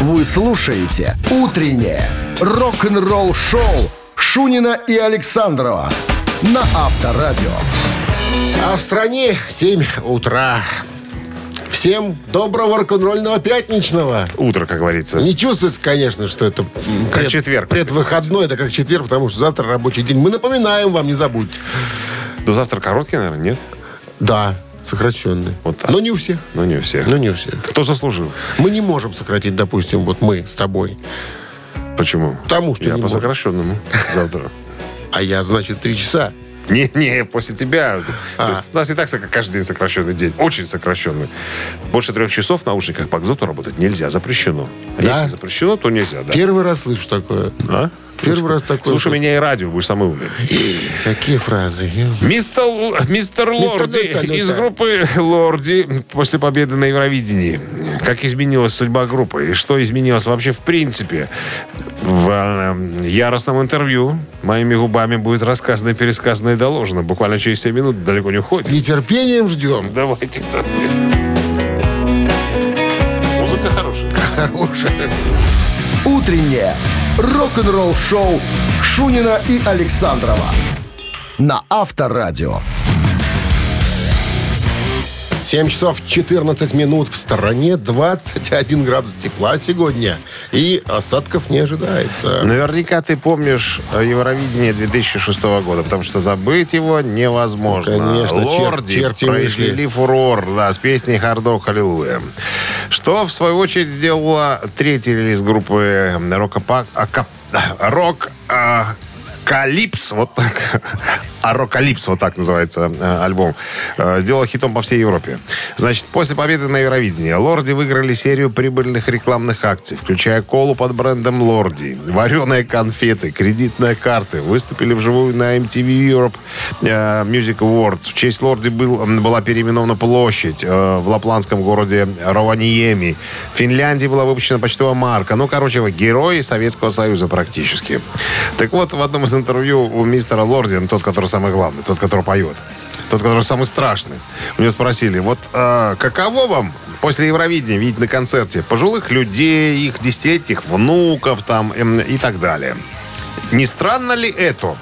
Вы слушаете «Утреннее рок-н-ролл-шоу» Шунина и Александрова на Авторадио. А в стране 7 утра. Всем доброго рок-н-ролльного пятничного. Утро, как говорится. Не чувствуется, конечно, что это Как четверг, Предвыходной, это как четверг, потому что завтра рабочий день. Мы напоминаем вам, не забудьте. До завтра короткий, наверное, нет? Да, сокращенный. Вот так. Но не у всех. Ну, не у всех. Но не у всех. Кто заслужил? Мы не можем сократить, допустим, вот мы с тобой. Почему? Потому что Я не по можем. сокращенному завтра. А я, значит, три часа. Не-не, после тебя. А. То есть у нас и так каждый день сокращенный день. Очень сокращенный. Больше трех часов в наушниках по экзоту работать нельзя. Запрещено. Да? Если запрещено, то нельзя, да. Первый раз слышу такое. А? Первый раз такое. Слушай меня и радио, будешь самый умный. Какие фразы? Мистер, мистер Лорди Мистер Лорди. из группы Лорди после победы на Евровидении. Как изменилась судьба группы и что изменилось вообще в принципе? В э, яростном интервью моими губами будет рассказано, пересказано и доложено. Буквально через 7 минут далеко не С уходит. нетерпением ждем. Давайте. Музыка хорошая. Хорошая. «Утреннее рок-н-ролл-шоу» Шунина и Александрова на Авторадио. 7 часов 14 минут в стороне, 21 градус тепла сегодня. И осадков не ожидается. Наверняка ты помнишь Евровидение 2006 года, потому что забыть его невозможно. Ну, конечно, чер- Лорди черти произвели фурор да, с песней «Hard Rock Hallelujah». Что, в свою очередь, сделала третий релиз группы «Рок Rockalypse, вот так. Arockalypse, вот так называется э, альбом. Э, сделал хитом по всей Европе. Значит, после победы на Евровидении Lordi выиграли серию прибыльных рекламных акций, включая колу под брендом Lordi, вареные конфеты, кредитные карты. Выступили вживую на MTV Europe э, Music Awards. В честь Lordi был, была переименована площадь э, в лапландском городе Рованиеми. В Финляндии была выпущена почтовая марка. Ну, короче, герои Советского Союза практически. Так вот, в одном из интервью у мистера Лорди, ну, тот, который самый главный, тот, который поет, тот, который самый страшный, у него спросили, вот э, каково вам после Евровидения видеть на концерте пожилых людей, их десятилетних внуков там эм, и так далее? Не странно ли это?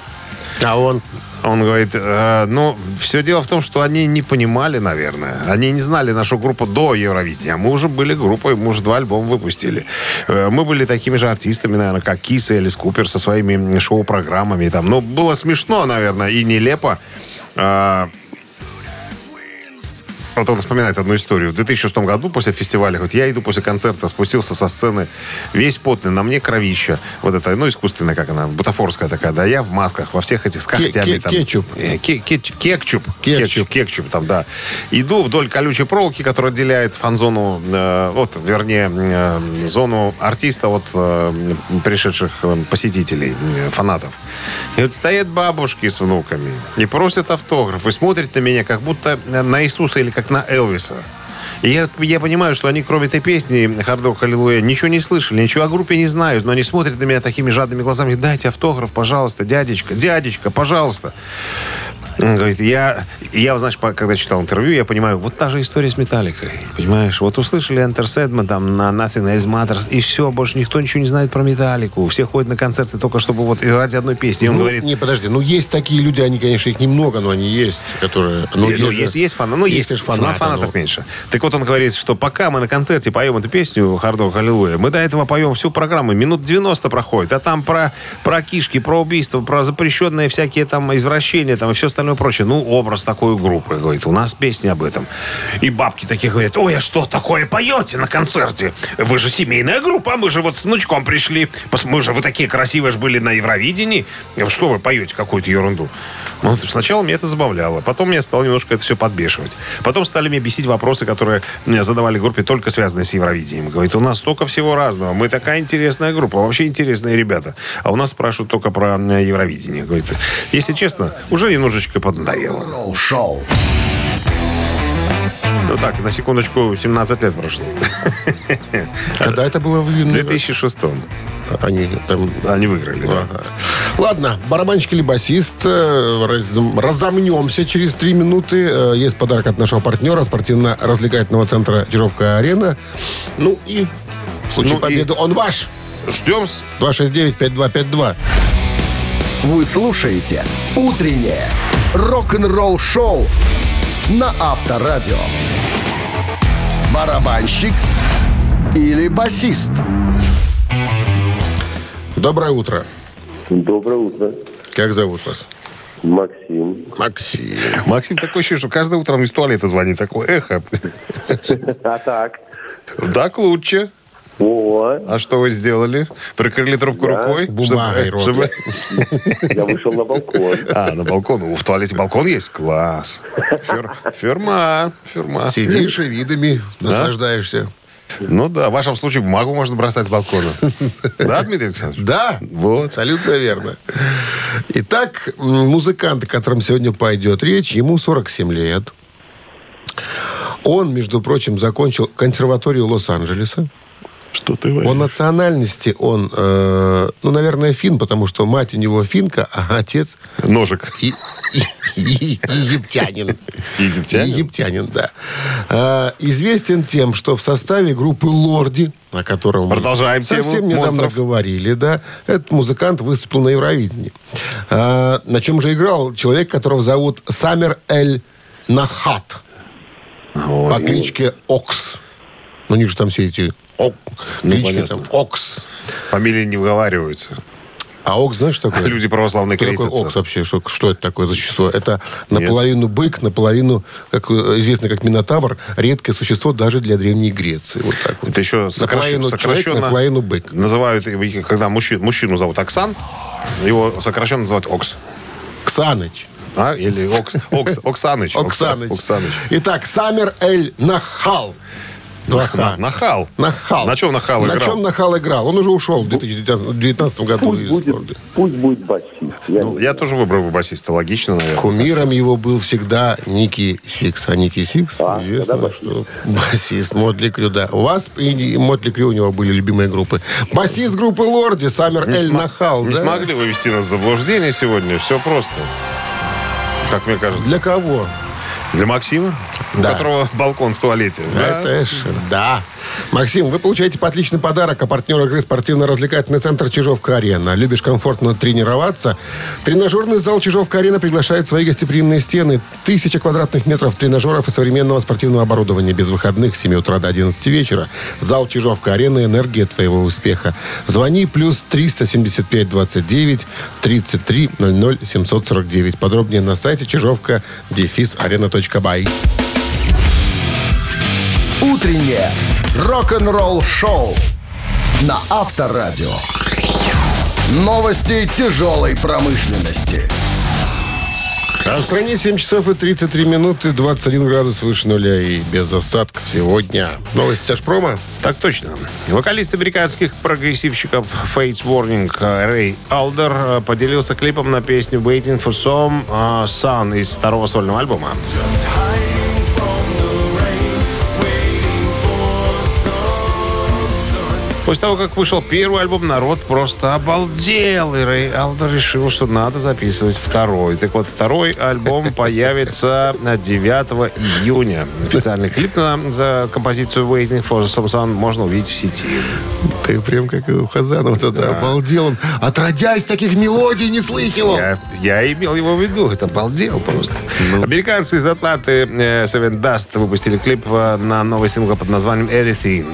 А он Он говорит, «Э, ну, все дело в том, что они не понимали, наверное. Они не знали нашу группу до Евровидения. Мы уже были группой, мы уже два альбома выпустили. Э, Мы были такими же артистами, наверное, как Кис и Элис Купер со своими шоу-программами. Там. Ну, было смешно, наверное, и нелепо. А, вот он вспоминает одну историю. В 2006 году после фестиваля, вот я иду после концерта, спустился со сцены, весь потный, на мне кровища. Вот это, ну, искусственная, как она, бутафорская такая, да, я в масках, во всех этих с когтями. там. кетчуп. Э, ке- кетч- Кекчуп. Кетчуп. Кекчуп там, да. Иду вдоль колючей проволоки, которая отделяет фан-зону, э, вот, вернее, э, зону артиста от э, пришедших э, посетителей, э, фанатов. И вот стоят бабушки с внуками и просят автограф, и смотрят на меня, как будто на Иисуса или как на Элвиса. И я, я понимаю, что они, кроме этой песни «Hard Rock Hallelujah», ничего не слышали, ничего о группе не знают, но они смотрят на меня такими жадными глазами. Дайте автограф, пожалуйста, дядечка, дядечка, пожалуйста. Он говорит, я, я, по- когда читал интервью, я понимаю, вот та же история с Металликой, понимаешь? Вот услышали Enter Sandman там на Nothing Else Matters, и все, больше никто ничего не знает про Металлику. Все ходят на концерты только чтобы вот ради одной песни. И он Ну, говорит, не, подожди, ну есть такие люди, они, конечно, их немного, но они есть, которые... Ну, же- есть, есть фанаты, ну, есть, конечно, фанаты, фанатов ну. меньше. Так вот он говорит, что пока мы на концерте поем эту песню «Hard Rock Hallelujah», мы до этого поем всю программу, минут 90 проходит, а там про, про кишки, про убийства, про запрещенные всякие там извращения там, и все остальное прочее. Ну, образ такой группы. Говорит, у нас песни об этом. И бабки такие говорят, ой, а что такое поете на концерте? Вы же семейная группа, мы же вот с внучком пришли. Мы же, вы такие красивые же были на Евровидении. Что вы поете какую-то ерунду? Ну, сначала меня это забавляло. Потом меня стало немножко это все подбешивать. Потом стали меня бесить вопросы, которые мне задавали группе, только связанные с Евровидением. Говорит, у нас столько всего разного. Мы такая интересная группа. Вообще интересные ребята. А у нас спрашивают только про Евровидение. Говорит, если честно, уже немножечко поднадоело. Шоу. Ну так, на секундочку, 17 лет прошло. Когда это было в В 2006 Они там... они выиграли, да. Ага. Ладно, барабанщик или басист, э, раз- разомнемся через три минуты. Э, Есть подарок от нашего партнера, спортивно-развлекательного центра «Чижовка-арена». Ну и в случае Ну и- победы он ваш. Ждем. 269-5252. Вы слушаете «Утреннее рок-н-ролл-шоу» на Авторадио. Барабанщик или басист? Доброе утро. Доброе утро. Как зовут вас? Максим. Максим. Максим такой ощущение, что каждое утро из туалета звонит. Такое эхо. А так? Так лучше. О, А что вы сделали? Прикрыли трубку Да. рукой? Бумагой рот. чтобы- я вышел на балкон. А, на балкон. О, В туалете балкон есть? Класс. Фер- Ферма. Ферма. Сидишь и видами наслаждаешься. Ну да, в вашем случае бумагу можно бросать с балкона. Да, Дмитрий Александрович? Да, Вот. абсолютно верно. Итак, музыкант, о котором сегодня пойдет речь, ему 47 лет. Он, между прочим, закончил консерваторию Лос-Анджелеса. Что ты По национальности он, э, ну, наверное, фин, потому что мать у него финка, а отец Ножик. и, и- и- египтянин. Египтянин? Египтянин, да. А, известен тем, что в составе группы «Лорди», о котором мы Продолжаем тему совсем недавно монстров. говорили, да, этот музыкант выступил на Евровидении. А, на чем же играл человек, которого зовут Самер Эль Нахат по кличке Окс. Ну, у них же там все эти ок- клички, понятно. там Окс. Фамилии не выговариваются. А Окс, знаешь, что такое? Люди православные такой крестятся. окс вообще? Что, что это такое за существо? Это наполовину бык, наполовину, как известно как Минотавр, редкое существо даже для Древней Греции. Вот так вот. Это еще сокращенно, человек, наполовину бык. Называют, когда мужчину, мужчину зовут Оксан, его сокращенно называют Окс. Ксаныч. А? Или Окс, Окс, Оксаныч. Оксаныч. Оксаныч. Итак, Самер Эль Нахал. Нахал. Нахал. Нахал. На чем Нахал На играл? чем Нахал играл? Он уже ушел в 2019 году Пусть из будет, города. пусть будет басист. Я Ну, я тоже выбрал бы басиста. Логично, наверное. Кумиром его был всегда Nikki Sixx. А Nikki Sixx, А, известно, басист. что басист Mötley Crüe, да. У вас и Mötley Crüe у него были любимые группы. Басист группы Lordi, Самер Эль см- Нахал. Не да? смогли вывести нас в заблуждение сегодня. Все просто. Как мне кажется. Для кого? Для Максима, у Да. которого балкон в туалете. Да? Это ж, да. Максим, вы получаете по отличный подарок, а партнер игры спортивно-развлекательный центр «Чижовка-арена». Любишь комфортно тренироваться? Тренажерный зал «Чижовка-арена» приглашает свои гостеприимные стены. Тысяча квадратных метров тренажеров и современного спортивного оборудования без выходных с 7 утра до 11 вечера. Зал «Чижовка-арена» – энергия твоего успеха. Звони плюс 375 29 33 00 749. Подробнее на сайте чижовка дефис арена.бай. Утреннее рок-н-ролл-шоу на Авторадио. Новости тяжелой промышленности. А в стране 7 часов и 33 минуты, 21 градус выше нуля и без осадков сегодня. Новости Тяжпрома. Так точно. Вокалист американских прогрессивщиков Fates Warning э, Рэй Алдер э, поделился клипом на песню Waiting for Some э, Sun из второго сольного альбома. После того, как вышел первый альбом, народ просто обалдел. И Рэй Алдер решил, что надо записывать второй. Так вот, второй альбом появится 9 июня. Официальный клип на за композицию Waiting for Some Sun можно увидеть в сети. Ты прям как у Хазанова тогда обалдел. Он, отродясь, таких мелодий не слыхивал. Я, я имел его в виду. Это обалдел просто. Американцы из Атланты э, Seven Dust выпустили клип э, на новый сингл под названием Everything.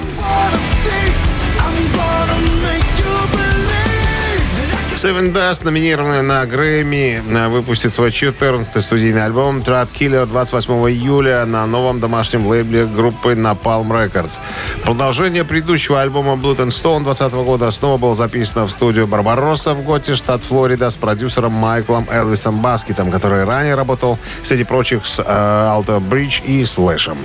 Seven Dust, номинированная на Грэмми, э, выпустит свой 14-й студийный альбом Trat Killer 28 июля на новом домашнем лейбле группы Napalm Records. Продолжение предыдущего альбома Blood and Stone 20 года снова было записано в студию Барбаросса в Готе, штат Флорида, с продюсером Майклом Элвисом Баскетом, который ранее работал, среди прочих, с э, Bridge и Слэшем.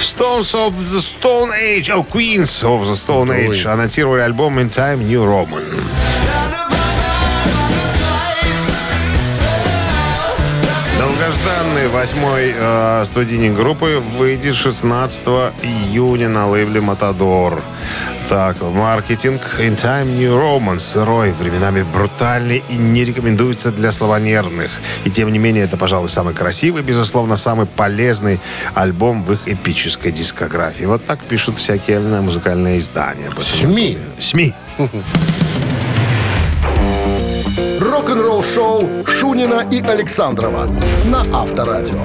Stones of the Stone Age, oh, Queens of the Stone Age анонсировали альбом In Time New Roman. Долгожданный восьмой э, студийник группы выйдет 16 июня на лейбле «Матадор». Так, маркетинг In Time New Roman сырой, временами брутальный и не рекомендуется для слабонервных. И тем не менее, это, пожалуй, самый красивый, безусловно, самый полезный альбом в их эпической дискографии. Вот так пишут всякие музыкальные издания. СМИ. СМИ. Рок-н-ролл-шоу Шунина и Александрова на Авторадио.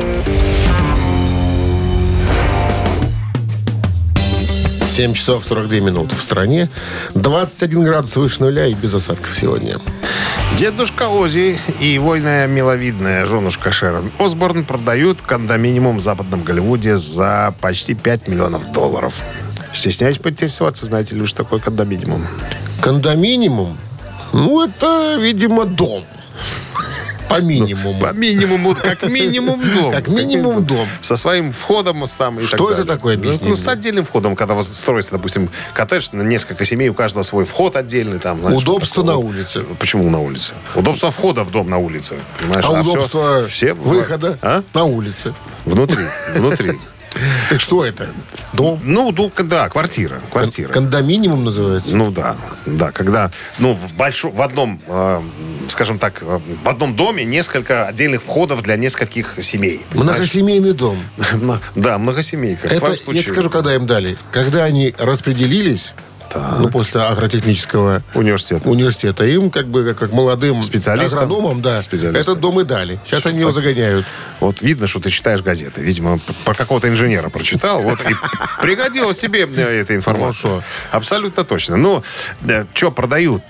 7 часов 42 минуты в стране. 21 градус выше нуля и без осадков сегодня. Дедушка Ози и его иная миловидная женушка Шерон Осборн продают кондоминиум в западном Голливуде за почти 5 миллионов долларов. Стесняюсь поинтересоваться, знаете ли, что такое кондоминиум? Кондоминиум? Ну, это, видимо, дом. По минимуму. По минимуму, как минимум дом. Как минимум дом. Со своим входом там и Что это такое, Ну, мне. с отдельным входом, когда у вас строится, допустим, коттедж на несколько семей, у каждого свой вход отдельный. Там, Удобство на улице. Почему на улице? Удобство входа в дом на улице. Понимаешь? А всё- удобство выхода А? на улице. Внутри. Внутри. Так что это? Дом? Ну, ду- да, квартира. Квартира. Кондоминиум называется? Ну да, да, когда, ну, в большом, в одном, э, скажем так, э, в одном доме несколько отдельных входов для нескольких семей. понимаешь? Многосемейный дом. Да, многосемейка. Это, я тебе скажу, когда им дали. Когда они распределились, ну, после агротехнического Университет. университета, им как бы как, молодым Специалистам? агрономам, да, этот дом и дали. Сейчас они его загоняют. Вот видно, что ты читаешь газеты. Видимо, про какого-то инженера прочитал. Вот и пригодилась тебе э, эта информация. Ну, Абсолютно точно. Ну, что продают?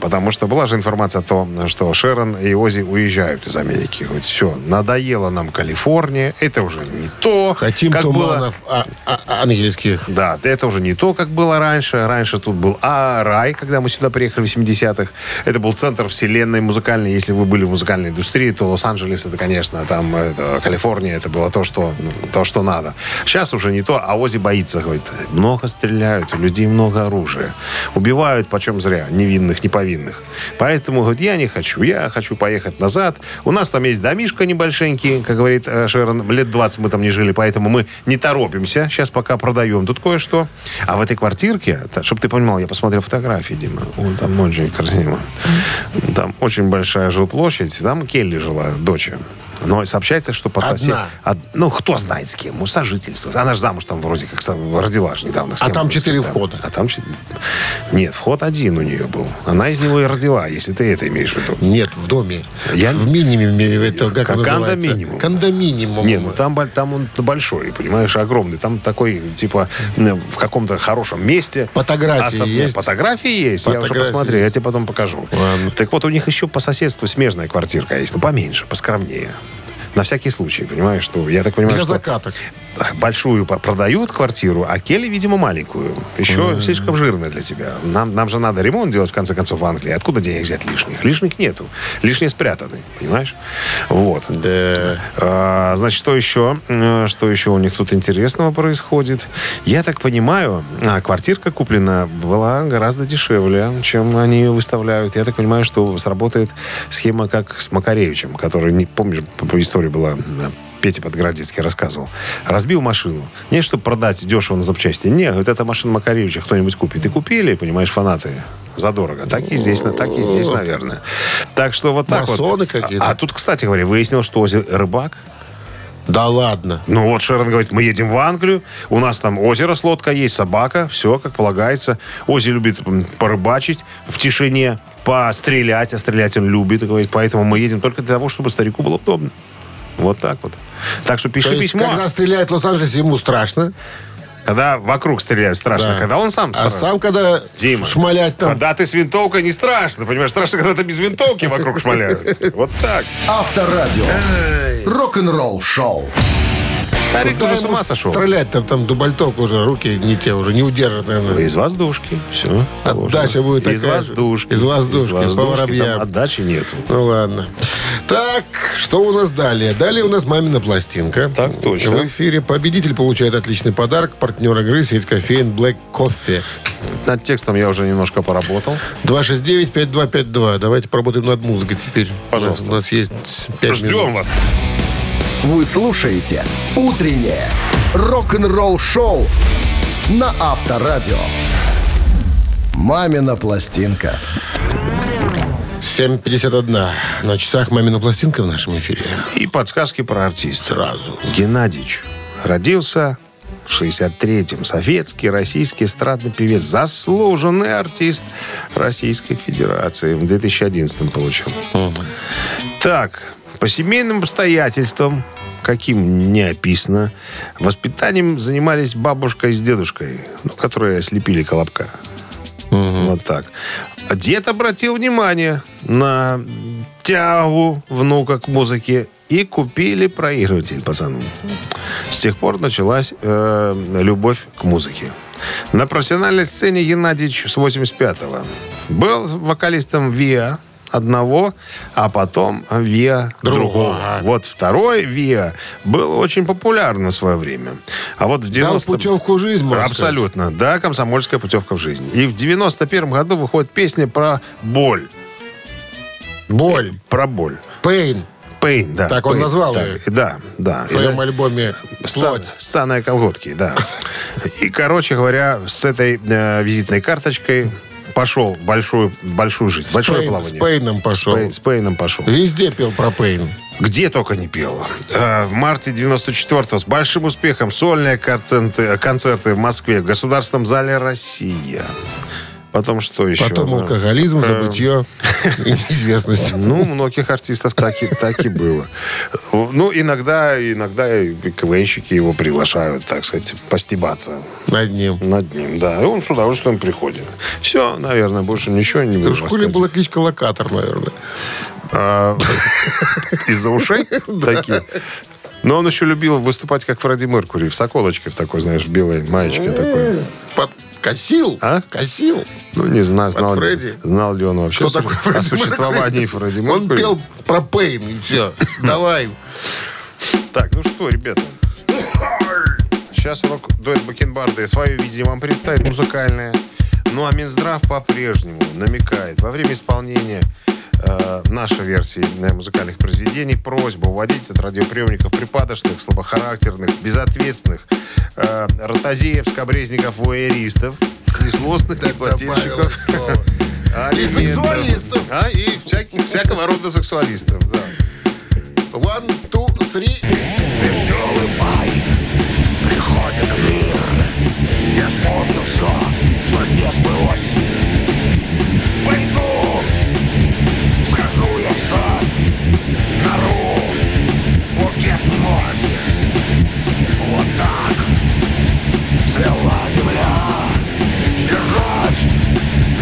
Потому что была же информация о том, что Шерон и Ози уезжают из Америки. Вот все, надоело нам Калифорния. Это уже не то, Хотим как было. туманов а- а- ангельских. Да, это уже не то, как было раньше. Раньше тут был а рай, когда мы сюда приехали в 70-х. Это был центр вселенной музыкальной. Если вы были в музыкальной индустрии, то Лос-Анджелес, это, конечно, там это, Калифорния, это было то что, ну, то, что надо. Сейчас уже не то, а Ози боится, говорит, много стреляют, у людей много оружия. Убивают почем зря, невинных, неповинных. Поэтому, говорит, я не хочу, я хочу поехать назад. У нас там есть домишка небольшенький, как говорит э, Шерон, лет 20 мы там не жили, поэтому мы не торопимся, сейчас пока продаем тут кое-что. А в этой квартирке, чтобы ты понимал, я посмотрел фотографии, Дима, Вон там очень красиво. Там очень большая жилплощадь, там Келли жила, дочь. Но сообщается, что по Одна. соседу... Ну, кто знает с кем. Ну, сожительство. Она же замуж там вроде как родила же недавно. с А кем-то, там четыре входа. А там Нет, вход один у нее был. Она из него и родила, если ты это имеешь в виду. Нет, в доме. Я- В минимуме, это как Как кондоминиум. Кондоминиум. Не, ну там, там он большой, понимаешь, огромный. Там такой, типа, в каком-то хорошем месте. Фотографии Особенно- есть? Фотографии есть. Я уже Фотографии. посмотрел, я тебе потом покажу. Ладно. Так вот, у них еще по соседству смежная квартирка есть, ну, поменьше, поскромнее. На всякий случай, понимаешь, что я так понимаю, Для что закаток. Большую продают квартиру, а Келли, видимо, маленькую. Еще слишком жирная для тебя. Нам, нам же надо ремонт делать, в конце концов, в Англии. Откуда денег взять лишних? Лишних нету. Лишние спрятаны, понимаешь? Вот. Да. А, значит, что еще? Что еще у них тут интересного происходит? Я так понимаю, а, квартирка куплена была гораздо дешевле, чем они ее выставляют. Я так понимаю, что сработает схема как с Макаревичем, который, не помнишь, по, по истории была Петя Подгородецкий рассказывал. Разбил машину. Не, чтобы продать дешево на запчасти. Не, вот эта машина Макаревича кто-нибудь купит. И купили, понимаешь, фанаты задорого. Так и здесь, так и здесь, наверное. Так что вот так вот. Масоны какие-то. А, а тут, кстати говоря, выяснилось, что Ози рыбак. Да ладно. Ну вот Шерон говорит, мы едем в Англию, у нас там озеро с лодкой есть, собака, все как полагается. Ози любит порыбачить в тишине, пострелять, а стрелять он любит, говорит, поэтому мы едем только для того, чтобы старику было удобно. Вот так вот. Так что пиши То есть, письмо. когда стреляет в Лос-Анджелесе, ему страшно. Когда вокруг стреляют, страшно. Да. Когда он сам А страшно. сам, когда Дима, шмалять там... Когда ты с винтовкой, не страшно, понимаешь? Страшно, когда ты без винтовки вокруг шмаляют. Вот так. Авторадио. Рок-н-ролл шоу. Старик уже с ума сошел. Стрелять там, там дубальток уже, руки не те уже, не удержат, наверное. Из воздушки. Все. Отдача будет Из такая же. воздушки. Из воздушки, по воробьям. Там отдачи нету. Ну ладно. Так, что у нас далее? Далее у нас мамина пластинка. Так точно. В эфире победитель получает отличный подарок. Партнер игры сеть кофеин Black Coffee. Над текстом я уже немножко поработал. 269-5252. Давайте поработаем над музыкой теперь. Пожалуйста. У нас есть 5 Ждем минут. вас. Вы слушаете «Утреннее рок-н-ролл шоу» на Авторадио. «Мамина пластинка». 7.51 на часах «Мамина пластинка» в нашем эфире. И подсказки про артиста. Сразу. Геннадьевич родился в 63-м. Советский, российский эстрадный певец. Заслуженный артист Российской Федерации. В 2011 получил. Так, по семейным обстоятельствам, каким не описано, воспитанием занимались бабушка с дедушкой, ну, которые слепили колобка. Вот так. Дед обратил внимание на тягу внука к музыке и купили проигрыватель пацану. С тех пор началась э, любовь к музыке. На профессиональной сцене Геннадьевич с 85-го был вокалистом ВИА одного, а потом ВИА другого. Другого. Вот второй ВИА был очень популярным в свое время. А вот в 90 Дал путевку в жизнь, можно сказать. Абсолютно, да, комсомольская путевка в жизнь. И в 91 году выходит песня про боль. Боль. Про боль. Пейн. Пейн, да. Так он Pain. назвал Так, ее. Да, да. В своем альбоме «Плоть». сцена и колготки, да. И, короче говоря, с этой э, визитной карточкой пошел большую, большую жизнь, большое Пейн- плавание. с Пейном пошел. С, Пей- с Пейном пошел. Везде пел про Пейн. Где только не пел. Э, В марте 94-го с большим успехом сольные концерты, концерты в Москве в Государственном зале «Россия». Потом что еще? Потом Да. алкоголизм, Э, забытье и неизвестность. Ну, многих артистов так и, так и было. Ну, иногда, иногда КВНщики его приглашают, так сказать, постебаться Над ним. над ним. Да, и он с удовольствием приходит. Все, наверное, больше ничего не буду В школе была кличка Локатор, наверное. А, Из-за ушей такие. Но он еще любил выступать как Фредди Меркури в соколочке в такой, знаешь, в белой маечке такой. Косил? А? Косил. Ну, не знаю, знал, Фредди? знал ли он вообще Кто такой Фредди о существовании Фредди Он пел про Пейн, и все. Давай. Так, ну что, ребята. Сейчас рок-дуэт Бакенбарды свое видение вам представит музыкальное. Ну а Минздрав по-прежнему намекает во время исполнения э, нашей версии э, музыкальных произведений просьбу уводить от радиоприемников припадочных, слабохарактерных, безответственных, э, ротозеев, скобрезников, вуэристов, незлостных неплательщиков. И сексуалистов. А, и всяких, всякого рода сексуалистов, да. One, two, three. Веселый май приходит в мир Я вспомню все, что не сбылось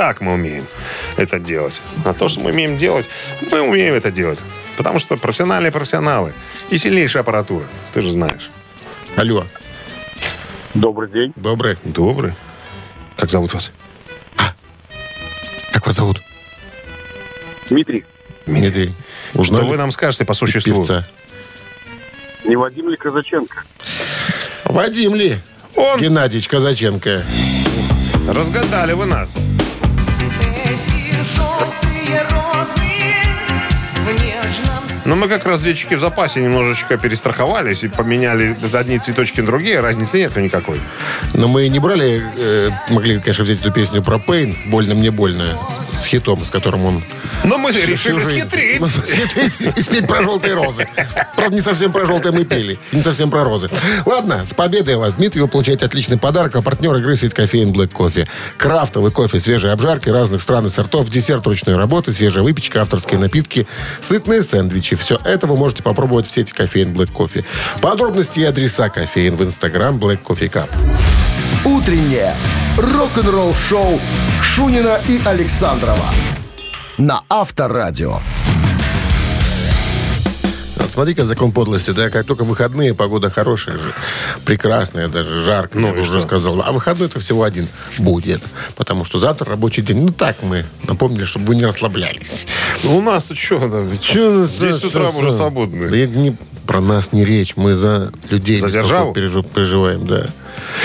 так мы умеем это делать. А то, что мы умеем делать, мы умеем это делать. Потому что профессиональные профессионалы и сильнейшая аппаратура. Ты же знаешь. Алло. Добрый день. Добрый. Добрый. Как зовут вас? Как вас зовут? Дмитрий, Дмитрий. Что Узнали? вы нам скажете по существу? Певца. не Вадим ли Казаченко? Вадим ли? Он. Геннадьевич Казаченко. Разгадали вы нас. Но мы как разведчики в запасе немножечко перестраховались и поменяли одни цветочки на другие. Разницы нету никакой. Но мы не брали, э, могли, конечно, взять эту песню про Пейн, «Больно мне больно», с хитом, с которым он... Но мы всю- решили всю жизнь- схитрить. Схитрить и спеть про желтые розы. Правда, не совсем про желтые мы пели, не совсем про розы. Ладно, с победой вас, Дмитрий. Вы получаете отличный подарок, а партнер игры «Сит кофеин Black Кофе». Крафтовый кофе, свежие обжарки разных стран и сортов, десерт ручной работы, свежая выпечка, авторские напитки, сытные сэндвичи. Все это вы можете попробовать в сети кофеин Black Кофе. Подробности и адреса кофеин в инстаграм Black Coffee Cup. Утреннее рок-н-ролл шоу Шунина и Александрова на Авторадио. Вот смотри-ка закон подлости, да, как только выходные, погода хорошая же, прекрасная, даже жарко, Ну я уже что? сказал. А выходной это всего один будет, потому что завтра рабочий день. Ну так мы напомнили, чтобы вы не расслаблялись. Ну, у нас тут что? Здесь с утра мы уже свободны. Да это не про нас не речь, мы за людей За державу? пережи- переживаем, да.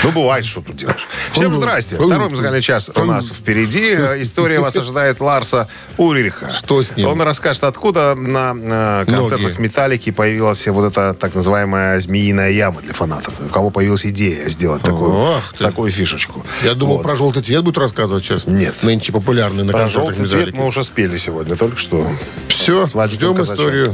Ну, бывает, что тут делаешь. Всем здрасте. Второй музыкальный час у нас впереди. История вас ожидает Ларса Ульриха. Что с ним? Он расскажет, откуда на э, концертах. Металлики появилась вот эта так называемая змеиная яма для фанатов. У кого появилась идея сделать такую, такую фишечку. Я думал, про желтый цвет будет рассказывать сейчас. Нет. Нынче популярный на концертах желтый цвет Металлики. мы уже спели сегодня, только что. Все, ждем историю.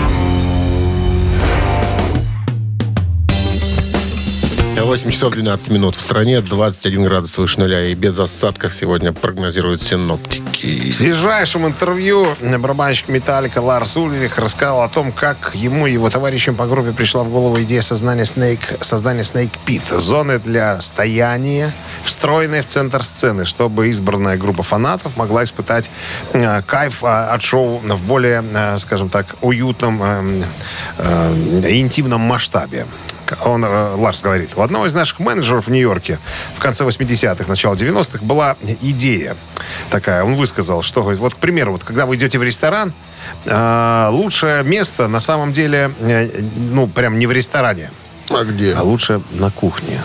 8 часов 12 минут в стране, 21 градус выше нуля и без осадков сегодня прогнозируют синоптики. В свежайшем интервью барабанщик Металлика Ларс Ульрих рассказал о том, как ему и его товарищам по группе пришла в голову идея создания Snake, создания Snake Pit, зоны для стояния, встроенной в центр сцены, чтобы избранная группа фанатов могла испытать э, кайф э, от шоу в более, э, скажем так, уютном, э, э, интимном масштабе. Он, э, Ларс говорит, у одного из наших менеджеров в Нью-Йорке в конце 80-х, начало 90-х была идея такая. Он высказал, что, вот, к примеру, вот, когда вы идете в ресторан, э, лучшее место на самом деле, э, ну, прям не в ресторане, А где? а лучше на кухне.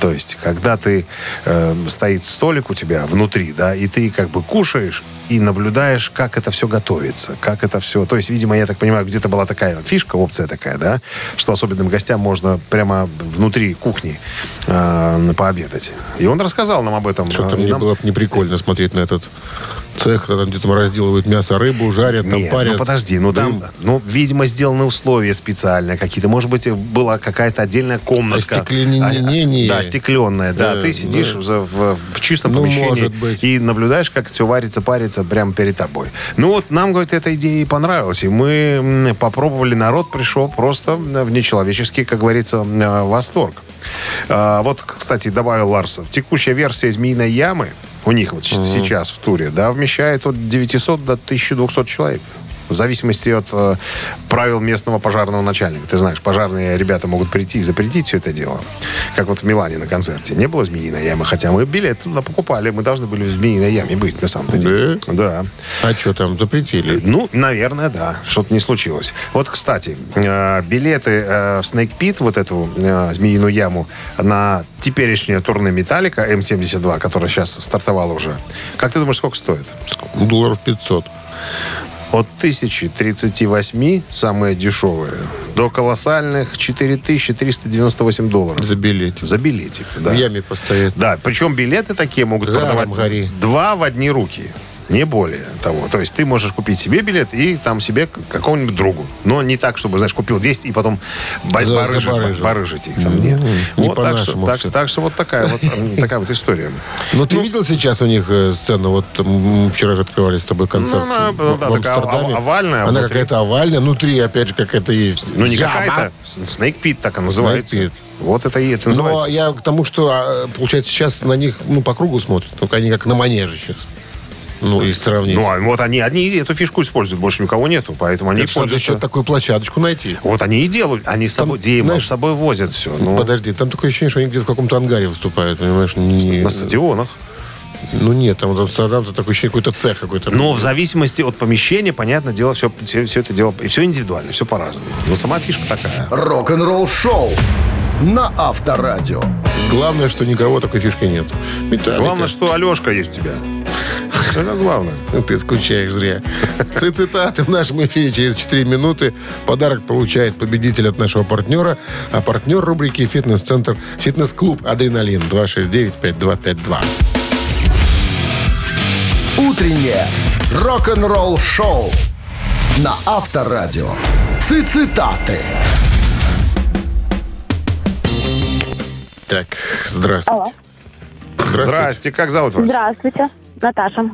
То есть, когда ты э, стоит столик у тебя внутри, да, и ты как бы кушаешь и наблюдаешь, как это все готовится, как это все. То есть, видимо, я так понимаю, где-то была такая фишка, опция такая, да, что особенным гостям можно прямо внутри кухни э, пообедать. И он рассказал нам об этом. Что-то И мне нам- было бы неприкольно смотреть на этот цех, там где-то разделывают мясо, рыбу, жарят, там Нет, парят. ну подожди, ну там, ну, видимо, сделаны условия специально какие-то. Может быть, была какая-то отдельная комнатка. Остекленение. Да, стекленная, да. Э, Ты сидишь да. в, в- чистом Ну, помещении и наблюдаешь, как все варится, парится прямо перед тобой. Ну вот нам, говорит, эта идея и понравилась. И мы попробовали, народ пришел просто в нечеловеческий, как говорится, э, восторг. А, вот, кстати, добавил Ларса, текущая версия «Змеиной ямы» у них вот щ- сейчас в туре, да, вмещает от 900 до 1200 человек. В зависимости от э, правил местного пожарного начальника. Ты знаешь, пожарные ребята могут прийти и запретить все это дело. Как вот в Милане на концерте. Не было змеиной ямы, хотя мы билет туда покупали. Мы должны были в змеиной яме быть, на самом-то деле. Да. А что там, запретили? Ну, наверное, да. Что-то не случилось. Вот, кстати, э, билеты э, в Snake Pit, вот эту э, змеиную яму, на теперешнее турне Металлика М72, которая сейчас стартовала уже. Как ты думаешь, сколько стоит? Долларов 500. От 1038, самые дешевые, до колоссальных 4398 долларов. За билет. За билетик, да. В яме постоять. Да, причем билеты такие могут Гаром продавать гори. два в одни руки. Не более того. То есть ты можешь купить себе билет и там себе какому-нибудь другу. Но не так, чтобы, знаешь, купил 10 и потом барыжить, забарыжил. барыжить их там. Нет. не Вот так, что, так, так что вот такая вот, м, такая вот история. Ну, ты видел сейчас у них э, сцену? Вот вчера же открывали с тобой концерт Ну, она, в, ну, да, в Амстердаме. ов- овальная, а Она какая-то овальная. Внутри, опять же, какая-то есть Ну, не какая-то. Snake Pit так и называется. Pit. Вот это и это Но называется. я к тому, что, а, получается, сейчас на них ну, по кругу смотрят. Только они как на манеже сейчас. Ну, и сравнить. Ну, а вот они одни эту фишку используют, больше никого нету, поэтому они надо пользуются. еще такую площадочку найти. Вот они и делают, они с собой, Дима, знаешь, с собой возят все. Ну, Подожди, там такое ощущение, что они где-то в каком-то ангаре выступают, понимаешь? Не, на стадионах. ну нет, там, там, там, там такое ощущение, какой-то цех какой-то. Но в зависимости от помещения, понятное дело, все, все, это дело, и все индивидуально, все по-разному. Но сама фишка такая. Рок-н-ролл шоу на Авторадио. Главное, что никого такой фишки нет. Металлика. Главное, что Алешка есть у тебя. Это главное. Ты скучаешь зря. Ци- Цитаты в нашем эфире через 4 минуты. Подарок получает победитель от нашего партнера. А партнер рубрики «Фитнес-центр», фитнес-клуб «Адреналин» 269-5252. Утреннее рок-н-ролл шоу на Авторадио. Цитаты. Так, здравствуйте. Здравствуйте. Здрасте, как зовут вас? Здравствуйте, Наташа.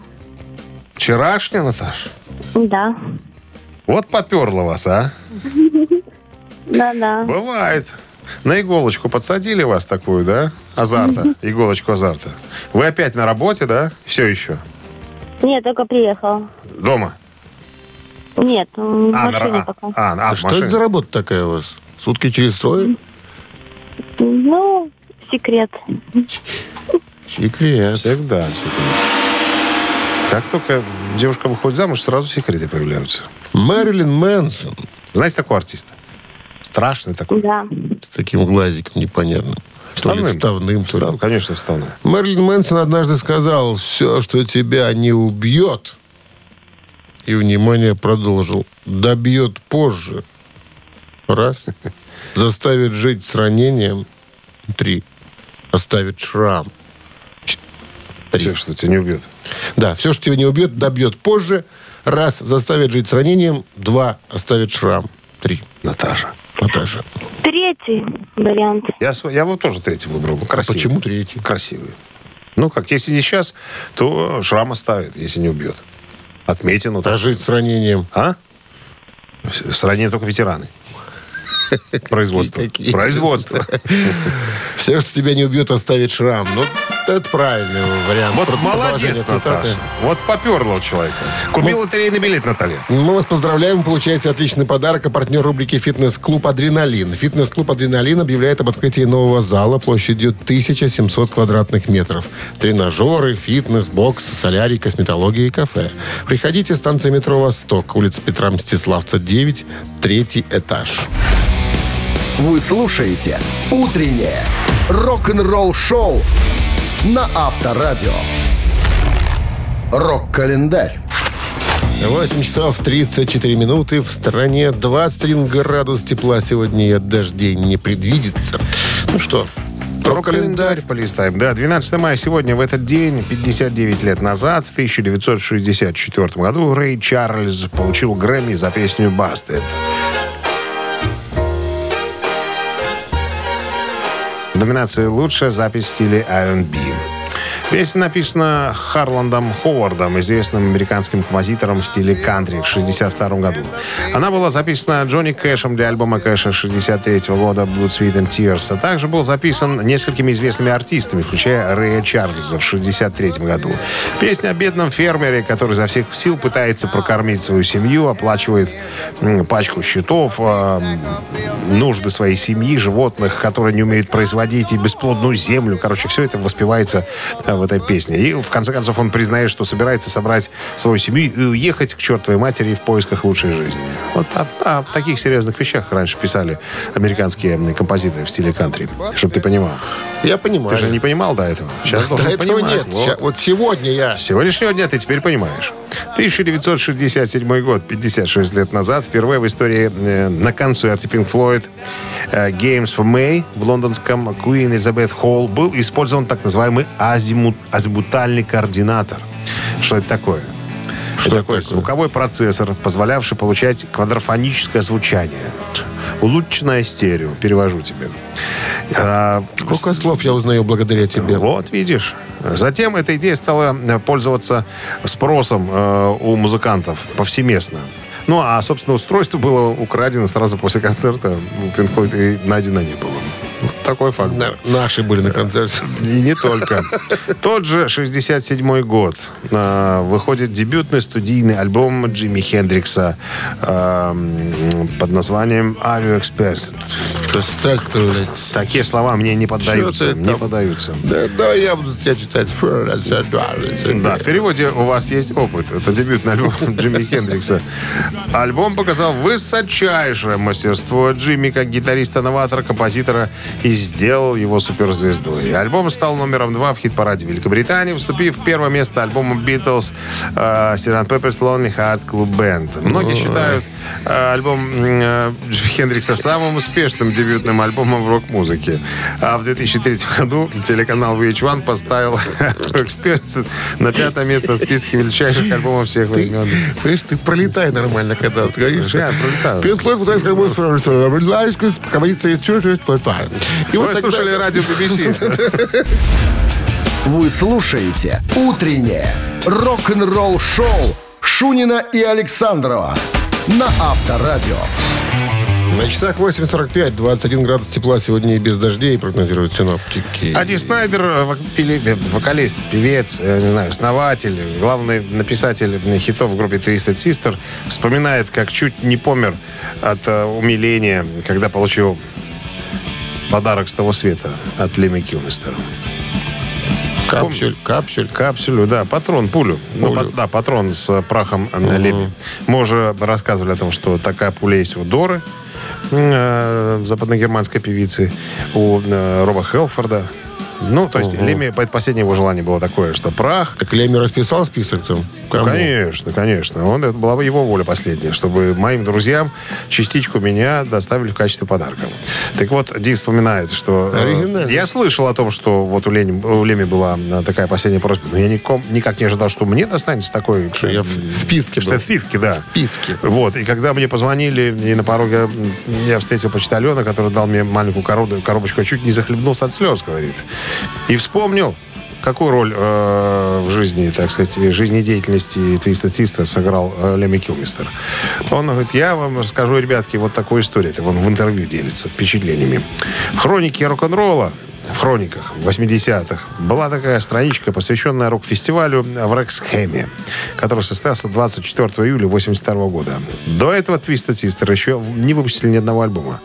Вчерашняя, Наташа? Да. Вот поперло вас, а? Да-да. Бывает. На иголочку подсадили вас такую, да? Азарта. Иголочку азарта. Вы опять на работе, да? Все еще. Нет, только приехал. Дома. Нет, в А, на машине ра- пока. а, а, А в что машине. это за работа такая у вас? Сутки через трое? Ну, секрет. Секрет. Всегда секрет. Как только девушка выходит замуж, сразу секреты появляются. Мэрилин Мэнсон Знаете такого артиста? Страшный такой. Да. с таким глазиком непонятным. Вставным. Вставным. Встав- Конечно, вставной. Мэрилин Мэнсон однажды сказал, все, что тебя не убьет, и, внимание, продолжил, добьет позже. Раз. Заставит жить с ранением. Три. Оставит шрам. Три. Все, что тебя не убьет. Да, все, что тебя не убьет, добьет позже. Раз. Заставит жить с ранением. Два. Оставит шрам. Три. Наташа. Наташа. Третий вариант. Я, я вот тоже третий выбрал. Ну, красивый. почему третий? Красивый. Ну, как, если не сейчас, то шрам оставит, если не убьет. Отметину. А так. жить с ранением. А? С- ранее только ветераны. Производство. Какие? Производство. Все, что тебя не убьет, оставит шрам. Ну, это правильный вариант. Вот молодец. Наташа. Вот поперло у человека. Купил лотерейный билет, Наталья. Мы вас поздравляем, получаете отличный подарок. А партнер рубрики «Фитнес-клуб Адреналин». «Фитнес-клуб Адреналин» объявляет об открытии нового зала площадью 1700 квадратных метров. Тренажеры, фитнес, бокс, солярий, косметология и кафе. Приходите, станция метро «Восток», улица Петра Мстиславца, 9, третий этаж. Вы слушаете «Утреннее рок-н-ролл-шоу» на Авторадио. Рок-календарь. 8 часов 34 минуты. В стране 21 градус тепла сегодня и от дождей не предвидится. Ну что, Рок-календарь полистаем. Да, 12 мая сегодня, в этот день, 59 лет назад, в 1964 году, Рэй Чарльз получил Грэмми за песню «Busted». В номинации «Лучшая запись в стиле R&B». Песня написана Харландом Ховардом, известным американским композитором в стиле кантри в 1962 году. Она была записана Джонни Кэшем для альбома Кэша 1963 года «Blood, Sweet and Tears», а также был записан несколькими известными артистами, включая Рэя Чарльза в 1963 году. Песня о бедном фермере, который изо всех сил пытается прокормить свою семью, оплачивает пачку счетов, а, нужды своей семьи, животных, которые не умеют производить, и бесплодную землю. Короче, все это воспевается а, в этой песне. И в конце концов он признает, что собирается собрать свою семью и уехать к чертовой матери в поисках лучшей жизни. Вот о, о таких серьезных вещах раньше писали американские композиторы в стиле кантри. Чтобы ты понимал. Я понимаю. Ты же не понимал до этого. Сейчас До должен этого понимать. нет. Вот. Ща- Вот сегодня я... С сегодняшнего дня ты теперь понимаешь. 1967 год, 56 лет назад, впервые в истории э, на концерте Pink Floyd э, Games for May в лондонском Queen Elizabeth Hall был использован так называемый азимут, азимутальный координатор. Что это такое? Что это такое? Звуковой процессор, позволявший получать квадрофоническое звучание. Улучшенное стерео, перевожу тебе. А, Сколько слов я узнаю благодаря тебе. вот, видишь. Затем эта идея стала э, пользоваться спросом э, у музыкантов повсеместно. Ну, а, собственно, устройство было украдено сразу после концерта. У и найдено не было. Такой факт. На- Наши были на концерте. И не только. Тот же 67 год. э, выходит дебютный студийный альбом Джимми Хендрикса м, под названием «Are You Experienced?». Здравствуй. Такие слова мне не поддаются. Не поддаются. Да, да, я буду тебя читать. Да, в переводе у вас есть опыт. Это дебютный альбом Джимми Хендрикса. Альбом показал высочайшее мастерство Джимми как гитариста-новатора, композитора и сделал его суперзвездой. Альбом стал номером два в хит-параде Великобритании, вступив в первое место альбома Beatles э, Sgt. Pepper's Lonely Heart Club Band. Многие считают э, альбом э, Хендрикса самым успешным дебютным альбомом в рок-музыке. А в 2003 году телеканал VH1 поставил Experience на пятое место в списке величайших альбомов всех времен. Понимаешь, ты пролетай нормально, когда вот говоришь. Я пролетаю. Пинк Флойд пытается как бы композиция И Вы вот слушали тогда... радио BBC. Вы слушаете «Утреннее рок-н-ролл-шоу» Шунина и Александрова на Авторадио. На часах 8.45, 21 градус тепла сегодня и без дождей, прогнозируют синоптики. А Ди Снайдер, э, вок- э, вокалист, певец, э, не знаю, основатель, главный написатель хитов в группе Twisted Sister, вспоминает, как чуть не помер от умиления, когда получил подарок с того света от Леми Килмистера. Капсюль, капсюль. Капсулю, да, патрон, пулю. Ну, Пулю. пат- да, патрон с э, прахом на леме. Мы уже рассказывали о том, что такая пуля есть у Доры, э, западногерманской певицы, у э, Роба Хелфорда. Ну, то есть Леми, по- последнее его желание было такое, что прах Так Леми расписал список там? Кому? Конечно, конечно. Он, это была бы его воля последняя, чтобы моим друзьям частичку меня доставили в качестве подарка. Так вот, Ди вспоминает, что... э, я слышал о том, что вот у, Лени, у Леми была э, такая последняя просьба, но я ником- никак не ожидал, что мне достанется такой... Что я в списке Что был. в списке, да. В списке. Вот, и когда мне позвонили, и на пороге я встретил почтальона, который дал мне маленькую коробочку, я чуть не захлебнулся от слез, говорит. И вспомнил, какую роль э, в жизни, так сказать, жизнедеятельности Twisted Sister сыграл э, Леми Килмистер. Он говорит, я вам расскажу, ребятки, вот такую историю. Это он в интервью делится впечатлениями. Хроники рок-н-ролла в хрониках 80-х была такая страничка, посвященная рок-фестивалю в Рексхеме, который состоялся 24 июля 82 года. До этого Twisted Sister еще не выпустили ни одного альбома.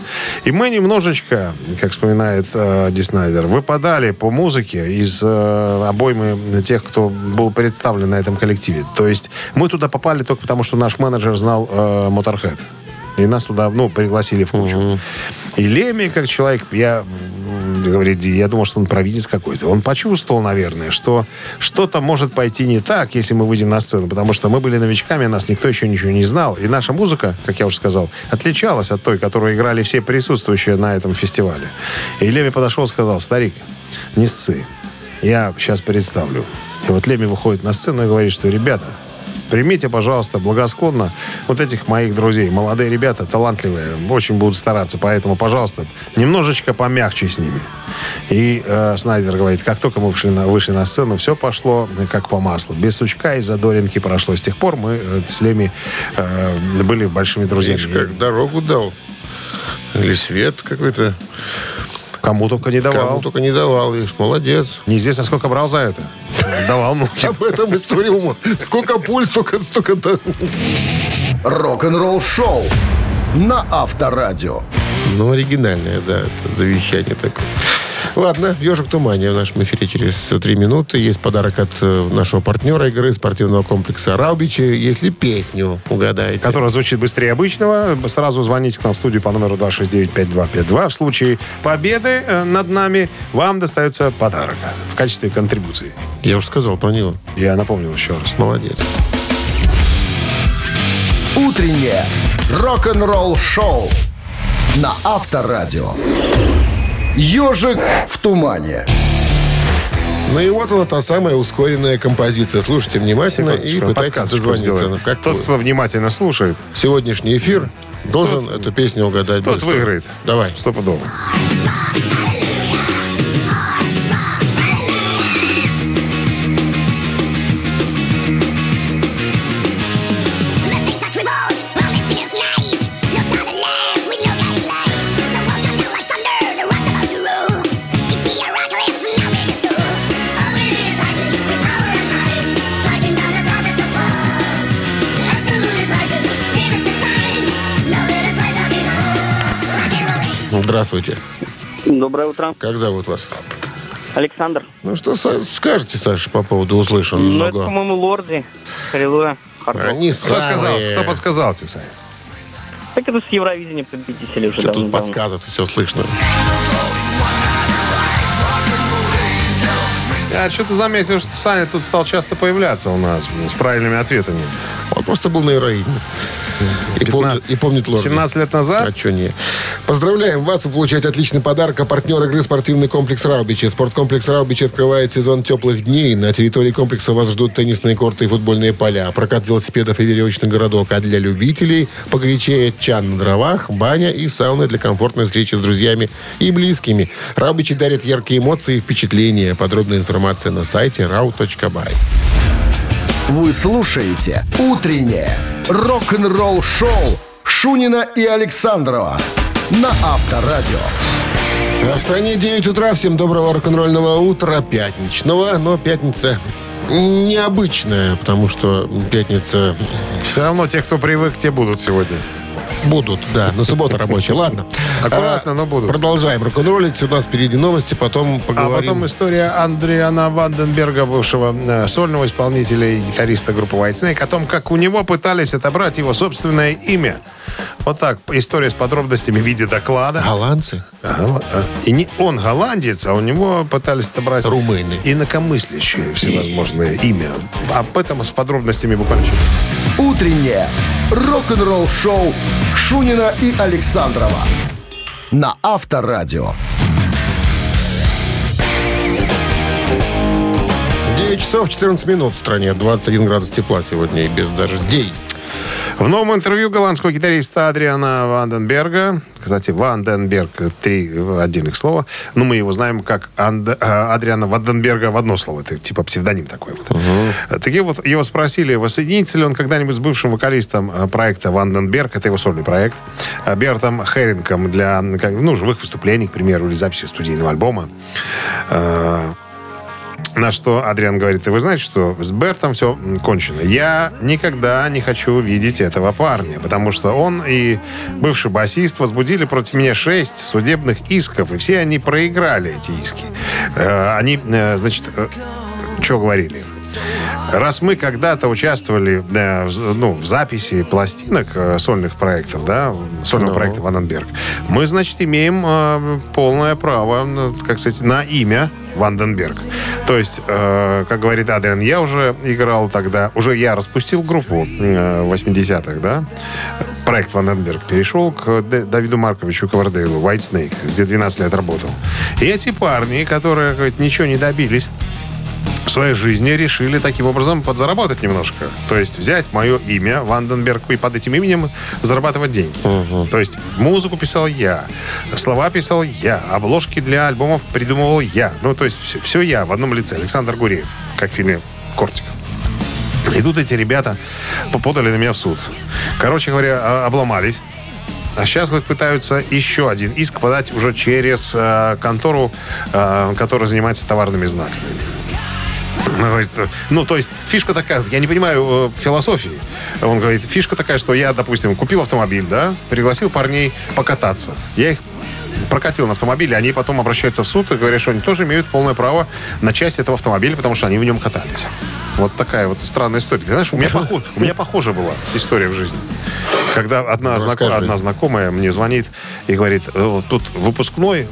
И мы немножечко, как вспоминает э, Ди выпадали по музыке из э, обоймы тех, кто был представлен на этом коллективе. То есть мы туда попали только потому, что наш менеджер знал э, Motorhead. И нас туда, ну, пригласили в кучу. И Леми, как человек, я, м, говорит Ди, я думал, что он провидец какой-то. Он почувствовал, наверное, что что-то может пойти не так, если мы выйдем на сцену. Потому что мы были новичками, нас никто еще ничего не знал. И наша музыка, как я уже сказал, отличалась от той, которую играли все присутствующие на этом фестивале. И Леми подошел и сказал, старик, не ссы, я сейчас представлю. И вот Леми выходит на сцену и говорит, что, ребята, Примите, пожалуйста, благосклонно вот этих моих друзей. Молодые ребята, талантливые, очень будут стараться. Поэтому, пожалуйста, немножечко помягче с ними. И э, Снайдер говорит, как только мы вышли на, вышли на сцену, все пошло э, как по маслу. Без сучка и задоринки прошло. С тех пор мы э, с Леми э, были большими друзьями. Видишь, как дорогу дал. Или свет какой-то. Кому только не давал. Кому только не давал. Видишь, молодец. Неизвестно, сколько брал за это. Давал муки. Об этом история ума. Сколько пуль, столько, столько... Рок-н-ролл шоу на Авторадио. Ну, оригинальное, да, это завещание такое. Ладно, «Ежик в тумане» в нашем эфире через три минуты. Есть подарок от э, нашего партнера игры спортивного комплекса «Раубичи». Если песню угадаете. которая звучит быстрее обычного, сразу звоните к нам в студию по номеру 269-5252. В случае победы э, над нами вам достается подарок в качестве контрибуции. Я уже сказал про него. Я напомнил еще раз. Молодец. Утреннее рок-н-ролл шоу на Авторадио. Ежик в тумане. Ну и вот она, та самая ускоренная композиция. Слушайте внимательно и пытайтесь дозвониться. нам. Как Тот, вы? кто внимательно слушает, Сегодняшний эфир должен эту песню угадать. тот быстро. выиграет. Давай. Стопудово. Здравствуйте. Доброе утро. Как зовут вас? Александр. Ну что скажете, Саша, по поводу услышанного? Ну, это, по-моему, Лорди. Аллилуйя. Хардрок. Они Кто сказал? Кто подсказал тебе, Сань? Так это с Евровидения победители уже Что тут подсказывают, все слышно. Я что-то заметил, что Саня тут стал часто появляться у нас с правильными ответами. Он просто был на героине. И, помнит, и помнит лорда. 17 лет назад? А что не? Поздравляем вас, вы получаете отличный подарок. А партнер игры спортивный комплекс Раубичи. Спорткомплекс Раубичи открывает сезон теплых дней. На территории комплекса вас ждут теннисные корты и футбольные поля. Прокат велосипедов и веревочный городок. А для любителей погорячее чан на дровах, баня и сауна для комфортной встречи с друзьями и близкими. Раубичи дарят яркие эмоции и впечатления. Подробная информация на сайте rau.by. Вы слушаете «Утреннее Рок-н-ролл шоу Шунина и Александрова на Авторадио. А В стране 9 утра. Всем доброго рок-н-ролльного утра пятничного. Но пятница необычная, потому что пятница Все равно те, кто привык, те будут сегодня. Будут, да, на суббота рабочая. Ладно. Аккуратно, А, но будут. Продолжаем рок-н-роллить. У нас впереди новости, потом А поговорим. потом история Андриана Ванденберга, бывшего э, сольного исполнителя и гитариста группы White Snake, о том, как у него пытались отобрать его собственное имя. Вот так, история с подробностями в виде доклада. Голландцы? Гол- а, И не он голландец, а у него пытались отобрать Румыны. инакомыслящие всевозможные имя. Об этом с подробностями буквально Утреннее рок-н-ролл-шоу Шунина и Александрова на Авторадио. 9 часов 14 минут в стране. 21 градус тепла сегодня и без дождей. В новом интервью голландского гитариста Адриана Ванденберга, кстати, Ванденберг, три отдельных слова, но мы его знаем как Анд- э, Адриана Ванденберга в одно слово, это типа псевдоним такой вот. Такие вот его спросили, воссоединится ли он когда-нибудь с бывшим вокалистом э, проекта Ванденберг, это его сольный проект, э, Бертом Херингом для как, ну, живых выступлений, к примеру, или записи студийного альбома. Э, на что Адриан говорит, вы знаете, что с Бертом все кончено. Я никогда не хочу видеть этого парня, потому что он и бывший басист возбудили против меня шесть судебных исков, и все они проиграли эти иски. Э, Они, э, значит, что говорили? Раз мы когда-то участвовали э, в, ну, в записи пластинок э, сольных проектов, да, сольного проекта Ванденберг, мы, значит, имеем э, полное право, ну, как сказать, на имя Ванденберг. То есть, э, как говорит Адриан, я уже играл тогда, уже я распустил группу э, в 80-х, да, проект Ванденберг перешел к Д- Давиду Марковичу Ковардейлу, White Snake, где 12 лет работал. И эти парни, которые, говорит, ничего не добились, в своей жизни решили таким образом подзаработать немножко. То есть взять мое имя, Ванденберг, и под этим именем зарабатывать деньги. То есть музыку писал я, слова писал я, обложки для альбомов придумывал я. Ну, то есть все, все я в одном лице. Александр Гуреев, как в фильме «Кортик». И тут эти ребята подали на меня в суд. Короче говоря, а- обломались. А сейчас вот пытаются еще один иск подать уже через э, контору, э, которая занимается товарными знаками. Ну, то есть, фишка такая, я не понимаю э, философии. Он говорит, фишка такая, что я, допустим, купил автомобиль, да, пригласил парней покататься. Я их прокатил на автомобиле, они потом обращаются в суд и говорят, что они тоже имеют полное право на часть этого автомобиля, потому что они в нем катались. Вот такая вот странная история. Ты знаешь, у меня, похож, у меня похожа была история в жизни. Когда одна, знако- Расскажи. одна знакомая мне звонит и говорит, «Э, тут выпускной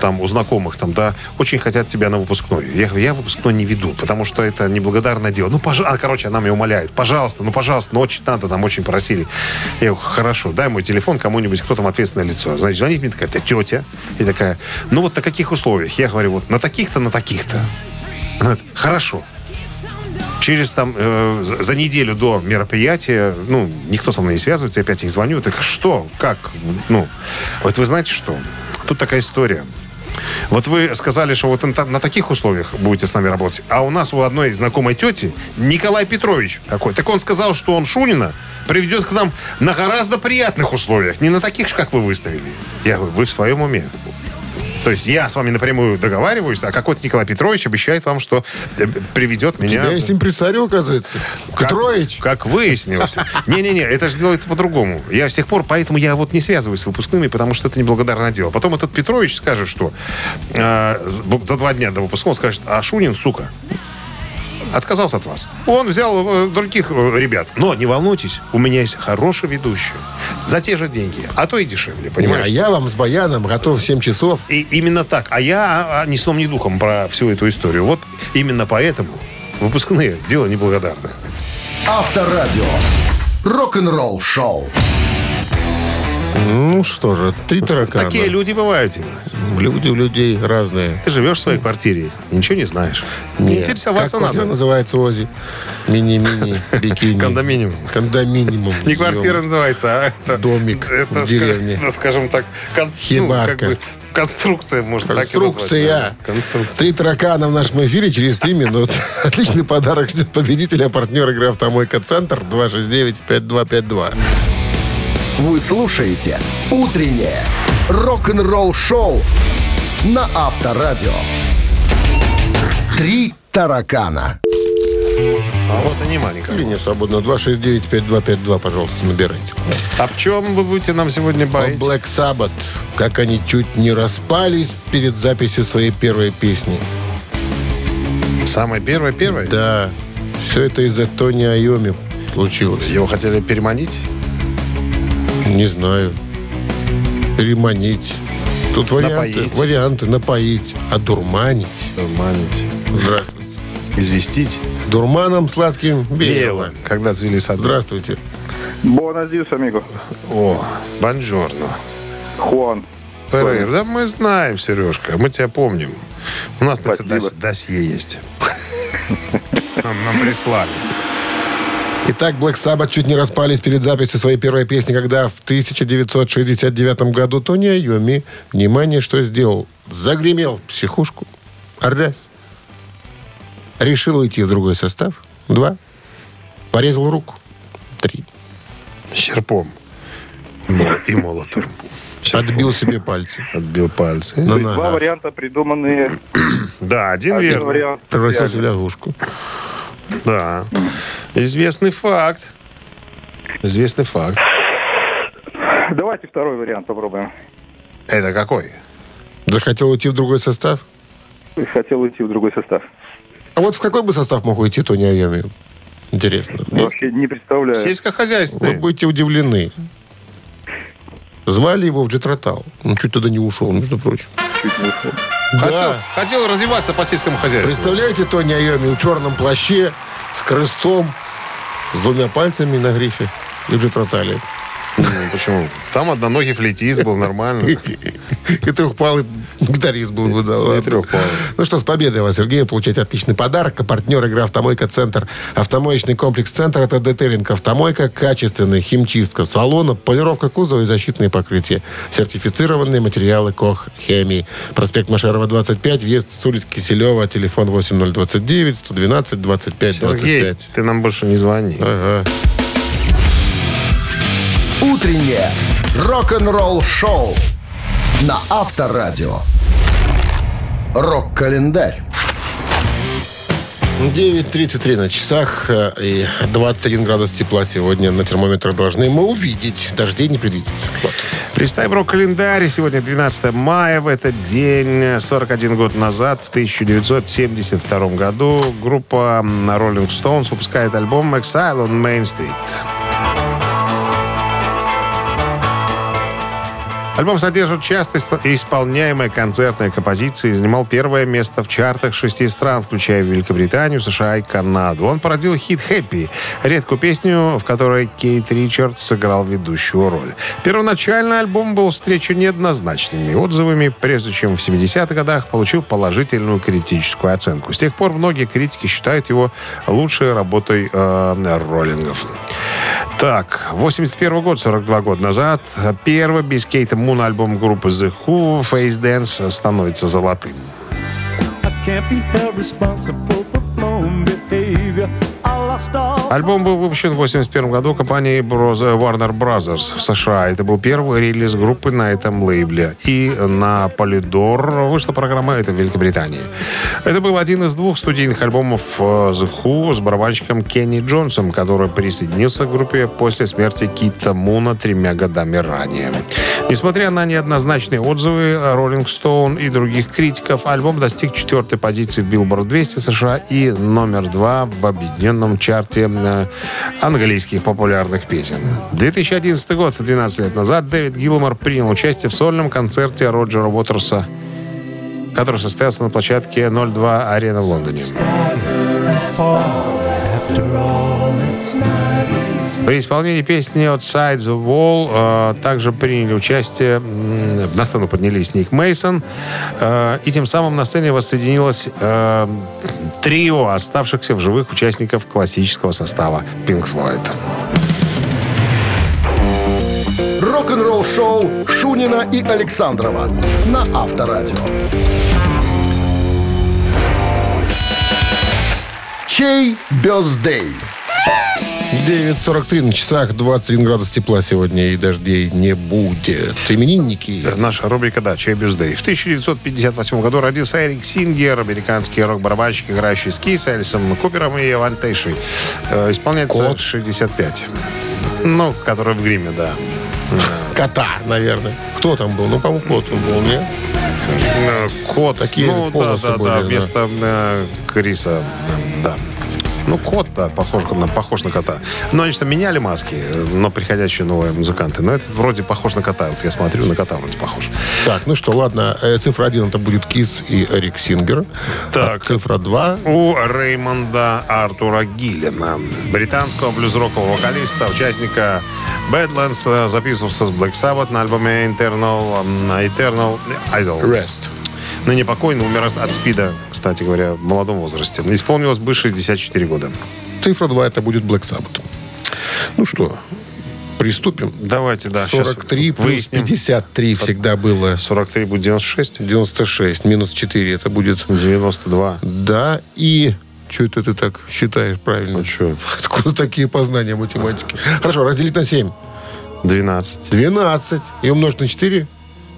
там у знакомых там, да, очень хотят тебя на выпускной. Я говорю, я выпускной не веду, потому что это неблагодарное дело. Ну, пожалуйста, короче, она меня умоляет, пожалуйста, ну, пожалуйста, ну, очень надо, там очень просили. Я говорю, хорошо, дай мой телефон кому-нибудь, кто там ответственное лицо. Значит, звонит мне такая, это тетя. И такая, ну, вот на каких условиях? Я говорю, вот на таких-то, на таких-то. Она говорит, хорошо. Через там э, за неделю до мероприятия, ну, никто со мной не связывается, я опять ей звоню. Так что? Как? Ну, вот вы знаете что? Тут такая история. Вот вы сказали, что вот на, та- на таких условиях будете с нами работать, а у нас у одной знакомой тети Николай Петрович какой. Так он сказал, что он Шунина приведет к нам на гораздо приятных условиях, не на таких же, как вы выставили. Я говорю, вы в своем уме. То есть я с вами напрямую договариваюсь, а какой-то Николай Петрович обещает вам, что э, приведет У меня... тебя есть импресарио, оказывается. Как- Петрович. Как выяснилось. Не-не-не, это же делается по-другому. Я с тех пор, поэтому я вот не связываюсь с выпускными, потому что это неблагодарное дело. Потом этот Петрович скажет, что э, за два дня до выпуска он скажет, а Шунин, сука, отказался от вас. Он взял э, других э, ребят. Но не волнуйтесь, у меня есть хороший ведущий. За те же деньги, а то и дешевле, понимаешь? А я вам с баяном готов в 7 часов. И именно так. А я а, ни сном, ни духом про всю эту историю. Вот именно поэтому выпускные дело неблагодарное. Авторадио. Рок-н-ролл шоу. Ну что же, три таракана. Такие люди бывают. Люди у людей разные. Ты живешь в своей квартире, ничего не знаешь. Не Нет. интересоваться как надо. называется, Ози? Мини-мини, бикини. Кондоминиум. Кондоминиум. Не квартира называется, а это... Домик это, в деревне. это, скажем так, конс- ну, Хибарка. как бы конструкция, может, так и назвать, Конструкция. наверное. Конструкция. Три таракана в нашем эфире через три минуты. Отличный подарок ждет победителя, партнер игры «Автомойка Центр» 269-5252. Вы слушаете «Утреннее рок-н-ролл-шоу» на Авторадио. «Три таракана». А вот и не маленькая. Линия свободна. 269-5252, пожалуйста, набирайте. А в чем вы будете нам сегодня О баить? Black Sabbath. Как они чуть не распались перед записью своей первой песни. Самое первое, первое? Да, все это из-за Тони Айоми случилось. Его хотели переманить? Не знаю. Переманить. Тут варианты. Напоить. Варианты. Напоить. Одурманить. Переманить. Здравствуйте. Известить? Дурманом сладким Веяло. Когда цвели сады. Здравствуйте. Буонадиус, амиго. О, бонжорно. Хуан. Перейр. Да мы знаем, Сережка. Мы тебя помним. У нас дос- досье есть. Нам, нам прислали. Итак, Black Sabbath чуть не распались перед записью своей первой песни, когда в 1969 году Тони Айоми, внимание, что сделал? Загремел в психушку. Раз. Решил уйти в другой состав. Два. Порезал руку. Три. Серпом. И мол- И молотом. Отбил себе пальцы. Отбил пальцы. Два варианта придуманные. Да, один вариант. Превратился в лягушку. Да. Известный факт. Известный факт. Давайте второй вариант попробуем. Это какой? Захотел уйти в другой состав? Хотел уйти в другой состав. А вот в какой бы состав мог уйти Тони Айоми? Интересно. Вообще не представляю. Вы Сельскохозяйственный. будете удивлены. Звали его в Джетротал. Он чуть туда не ушел, между прочим. Хотел, Да. хотел развиваться по сельскому хозяйству. Представляете Тони Айоми в черном плаще, с крестом, с двумя пальцами на грифе и в Джетротале. Почему? Там одноногий флейтист был нормально. И трехпалый гитарист был бы, да, ладно. трехпалый. Ну что, с победой вас, Сергей. Получаете отличный подарок. А партнер игры «Автомойка Центр». Автомоечный комплекс «Центр» — это детейлинг «Автомойка», качественная химчистка салона, полировка кузова и защитные покрытия. Сертифицированные материалы КОХ «Хемии». Проспект Машерова, 25, въезд с улицы Киселева, телефон 8029 112 25 Сергей, 25. ты нам больше не звони. Ага. «Утреннее рок-н-ролл-шоу» на Авторадио. Рок-календарь. 9.33 на часах э, и 21 градус тепла сегодня на термометрах должны мы увидеть. Дождей не предвидится. Вот. Листаем рок-календарь. Сегодня 12 мая. В этот день, 41 год назад, в 1972 году, группа Rolling Stones выпускает альбом «Exile on Main Street». Альбом содержит часто ис- исполняемые концертные композиции и занимал первое место в чартах шести стран, включая Великобританию, США и Канаду. Он породил хит «Хэппи», редкую песню, в которой Кейт Ричардс сыграл ведущую роль. Первоначально альбом был встречен неоднозначными отзывами, прежде чем в 70-х годах получил положительную критическую оценку. С тех пор многие критики считают его лучшей работой э, роллингов. Так, 81 год, 42 года назад, первый без Кейта Муна альбом группы The Who «Face Dance» становится золотым. Альбом был выпущен в 81 году компанией Bros- Warner Brothers в США. Это был первый релиз группы на этом лейбле. И на Polydor вышла программа это в Великобритании. Это был один из двух студийных альбомов э, The Who с барабанщиком Кенни Джонсом, который присоединился к группе после смерти Кита Муна тремя годами ранее. Несмотря на неоднозначные отзывы Rolling Stone и других критиков, альбом достиг четвертой позиции в Billboard 200 США и номер два в объединенном чарте э, английских популярных песен. 2011 год, 12 лет назад, Дэвид Гилмор принял участие в сольном концерте Роджера Уотерса, который состоялся на площадке 02 Арена в Лондоне. При исполнении песни «Outside the Wall» э, также приняли участие, м, на сцену поднялись Ник Мейсон, и тем самым на сцене воссоединилось э, трио оставшихся в живых участников классического состава Pink Floyd. Рок-н-ролл шоу Шунина и Александрова на Авторадио. Чей бездей? 9.43 на часах, 21 градус тепла сегодня, и дождей не будет. Именинники. Наша рубрика «Да, чей бюздей». В 1958 году родился Эрик Сингер, американский рок-барабанщик, играющий с Кис, Элисом Купером и Эван Тейшей. Э, Исполняется Кот. 65. Ну, который в гриме, да. Кота, наверное. Кто там был? Ну, по-моему, кот он был, нет? Э, Кот. Такие ну, да, да, были, да, да. вместо э, Криса. э, Да. Ну, кот, да, похож на, похож на кота. Но они что меняли маски, э, но приходящие новые музыканты. Но этот вроде похож на кота. Вот я смотрю, на кота вроде похож. Так, ну что, ладно. э, Цифра один это будет Кис и Эрик Сингер. Так. А цифра два У Реймонда Артура Гиллина, британского блюз-рокового вокалиста, участника Badlands, э, записывался с Black Sabbath на альбоме Internal, Eternal Idol. Rest. Ныне покойный, умер от СПИДа, кстати говоря, в молодом возрасте. Исполнилось бы 64 года. Цифра два это будет Black Sabbath. Ну что, приступим. Давайте, да, щас 43 плюс выясним. 53 всегда было. 43 будет 96, 96 минус 4 это будет 92. да и... Что это ты так считаешь правильно? Ну что, Откуда такие познания математики? Хорошо, разделить на 7. 12, 12. И умножить на 4.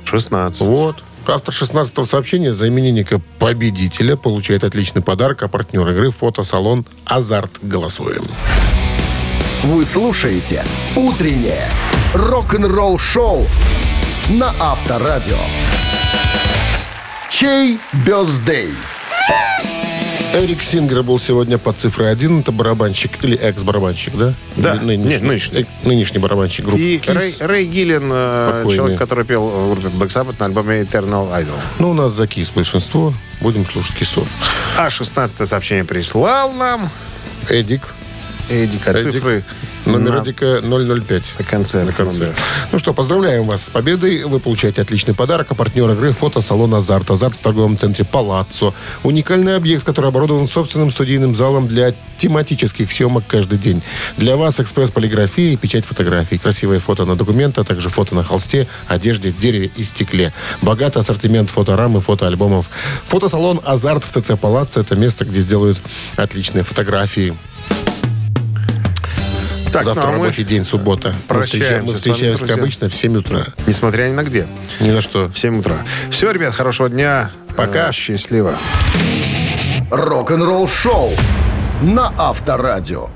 16. Вот. Автор 16-го сообщения за именинника победителя получает отличный подарок, а партнер игры фотосалон «Азарт». Голосуем. Вы слушаете «Утреннее рок-н-ролл-шоу» на Авторадио. Чей бездей? Эрик Сингер был сегодня под цифрой 1. Это барабанщик или экс-барабанщик, да? Да. Или Нет, нынешний. Э, нынешний барабанщик группы И Kiss. Рэй, Рэй Гиллен, э, Покойный. человек, который пел в группе Black Sabbath на альбоме Eternal Idol. Ну, у нас за Кис большинство. Будем слушать Кисов. А 16 сообщение прислал нам Эдик. Эдик, а Эдик. цифры Номер на, Эдика 005. на конце. На конце. Ну что, поздравляем вас с победой. Вы получаете отличный подарок. А партнер игры фотосалон «Азарт». «Азарт» в торговом центре «Палаццо». Уникальный объект, который оборудован собственным студийным залом для тематических съемок каждый день. Для вас экспресс-полиграфия и печать фотографий. Красивые фото на документы, а также фото на холсте, одежде, дереве и стекле. Богатый ассортимент фоторам и фотоальбомов. Фотосалон «Азарт» в ТЦ «Палаццо» – это место, где сделают отличные фотографии. Так, Завтра ну, а мы рабочий день, суббота. Прощаемся Мы вами, встречаемся, как обычно, в 7 утра. Несмотря ни на где. Ни на что. В 7 утра. Все, ребят, хорошего дня. Пока. Э, Счастливо. Рок-н-ролл-шоу на Авторадио.